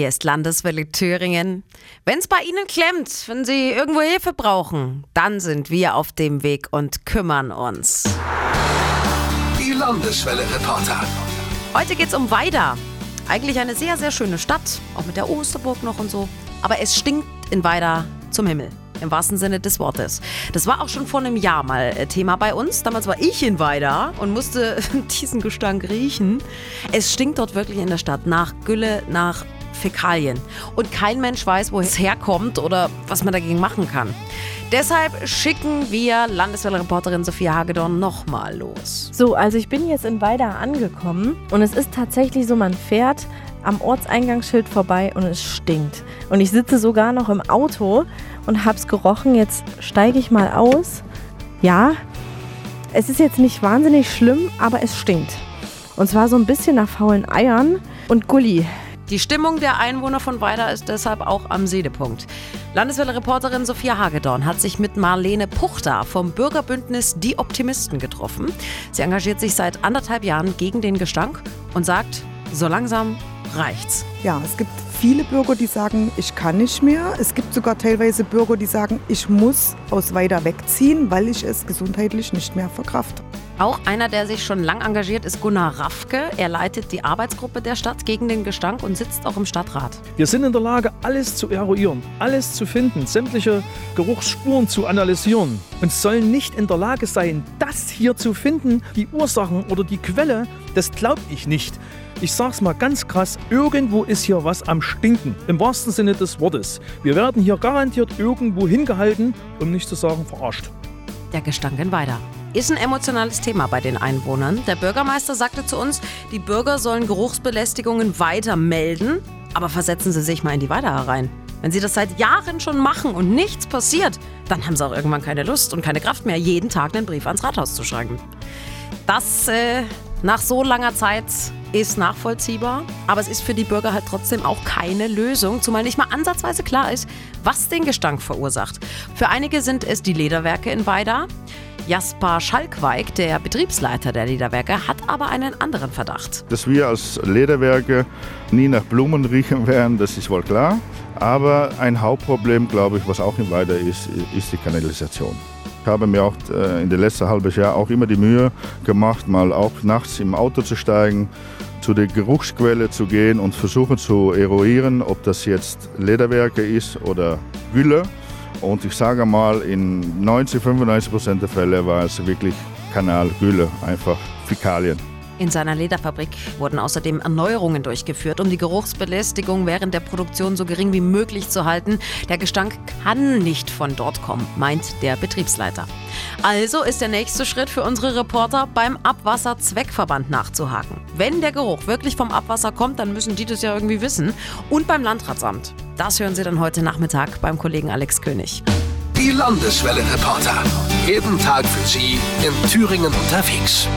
Hier ist Landeswelle Thüringen. Wenn es bei Ihnen klemmt, wenn Sie irgendwo Hilfe brauchen, dann sind wir auf dem Weg und kümmern uns. Die Landeswelle Reporter. Heute geht's um Weida. Eigentlich eine sehr, sehr schöne Stadt, auch mit der Osterburg noch und so. Aber es stinkt in Weida zum Himmel. Im wahrsten Sinne des Wortes. Das war auch schon vor einem Jahr mal äh, Thema bei uns. Damals war ich in Weida und musste diesen Gestank riechen. Es stinkt dort wirklich in der Stadt nach Gülle, nach Fäkalien. Und kein Mensch weiß, wo es herkommt oder was man dagegen machen kann. Deshalb schicken wir Landeswelle-Reporterin Sophia Hagedorn nochmal los. So, also ich bin jetzt in Weida angekommen und es ist tatsächlich so, man fährt am Ortseingangsschild vorbei und es stinkt. Und ich sitze sogar noch im Auto und hab's gerochen. Jetzt steige ich mal aus. Ja, es ist jetzt nicht wahnsinnig schlimm, aber es stinkt. Und zwar so ein bisschen nach faulen Eiern und Gulli. Die Stimmung der Einwohner von Weida ist deshalb auch am Siedepunkt. Landeswelle-Reporterin Sophia Hagedorn hat sich mit Marlene Puchter vom Bürgerbündnis Die Optimisten getroffen. Sie engagiert sich seit anderthalb Jahren gegen den Gestank und sagt, so langsam reicht's. Ja, es gibt viele Bürger, die sagen, ich kann nicht mehr. Es gibt sogar teilweise Bürger, die sagen, ich muss aus Weida wegziehen, weil ich es gesundheitlich nicht mehr verkrafte. Auch einer, der sich schon lang engagiert, ist Gunnar Raffke. Er leitet die Arbeitsgruppe der Stadt gegen den Gestank und sitzt auch im Stadtrat. Wir sind in der Lage, alles zu eruieren, alles zu finden, sämtliche Geruchsspuren zu analysieren und sollen nicht in der Lage sein, das hier zu finden, die Ursachen oder die Quelle, das glaube ich nicht. Ich sag's mal ganz krass, irgendwo ist hier was am Stinken, im wahrsten Sinne des Wortes. Wir werden hier garantiert irgendwo hingehalten, um nicht zu sagen verarscht. Der Gestank in Weida. Ist ein emotionales Thema bei den Einwohnern. Der Bürgermeister sagte zu uns, die Bürger sollen Geruchsbelästigungen weiter melden, aber versetzen Sie sich mal in die Weida herein. Wenn Sie das seit Jahren schon machen und nichts passiert, dann haben Sie auch irgendwann keine Lust und keine Kraft mehr, jeden Tag einen Brief ans Rathaus zu schreiben. Das äh, nach so langer Zeit ist nachvollziehbar, aber es ist für die Bürger halt trotzdem auch keine Lösung, zumal nicht mal ansatzweise klar ist, was den Gestank verursacht. Für einige sind es die Lederwerke in Weida. Jasper Schalkweig, der Betriebsleiter der Lederwerke, hat aber einen anderen Verdacht. Dass wir als Lederwerke nie nach Blumen riechen werden, das ist wohl klar. Aber ein Hauptproblem, glaube ich, was auch in Weida ist, ist die Kanalisation. Ich habe mir auch äh, in den letzten halben Jahr auch immer die Mühe gemacht, mal auch nachts im Auto zu steigen, zu der Geruchsquelle zu gehen und versuchen zu eruieren, ob das jetzt Lederwerke ist oder Gülle. Und ich sage mal, in 90, 95 Prozent der Fälle war es wirklich Kanalgülle, einfach Fäkalien. In seiner Lederfabrik wurden außerdem Erneuerungen durchgeführt, um die Geruchsbelästigung während der Produktion so gering wie möglich zu halten. Der Gestank kann nicht von dort kommen, meint der Betriebsleiter. Also ist der nächste Schritt für unsere Reporter beim Abwasserzweckverband nachzuhaken. Wenn der Geruch wirklich vom Abwasser kommt, dann müssen die das ja irgendwie wissen. Und beim Landratsamt. Das hören Sie dann heute Nachmittag beim Kollegen Alex König. Die Landeswelle Reporter. Jeden Tag für Sie in Thüringen unterwegs.